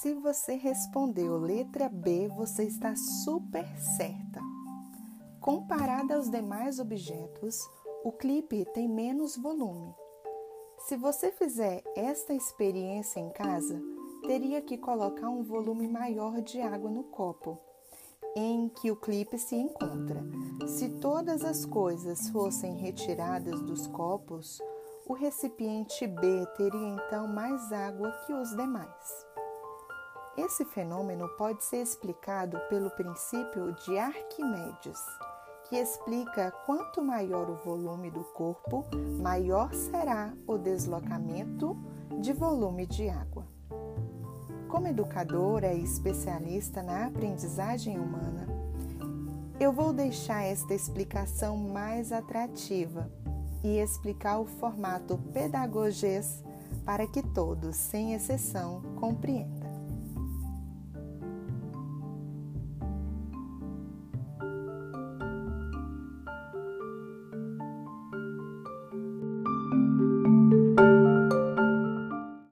Se você respondeu letra B, você está super certa. Comparado aos demais objetos, o clipe tem menos volume. Se você fizer esta experiência em casa, teria que colocar um volume maior de água no copo em que o clipe se encontra. Se todas as coisas fossem retiradas dos copos, o recipiente B teria então mais água que os demais. Esse fenômeno pode ser explicado pelo princípio de Arquimedes, que explica quanto maior o volume do corpo, maior será o deslocamento de volume de água. Como educadora e especialista na aprendizagem humana, eu vou deixar esta explicação mais atrativa e explicar o formato pedagogês para que todos, sem exceção, compreendam.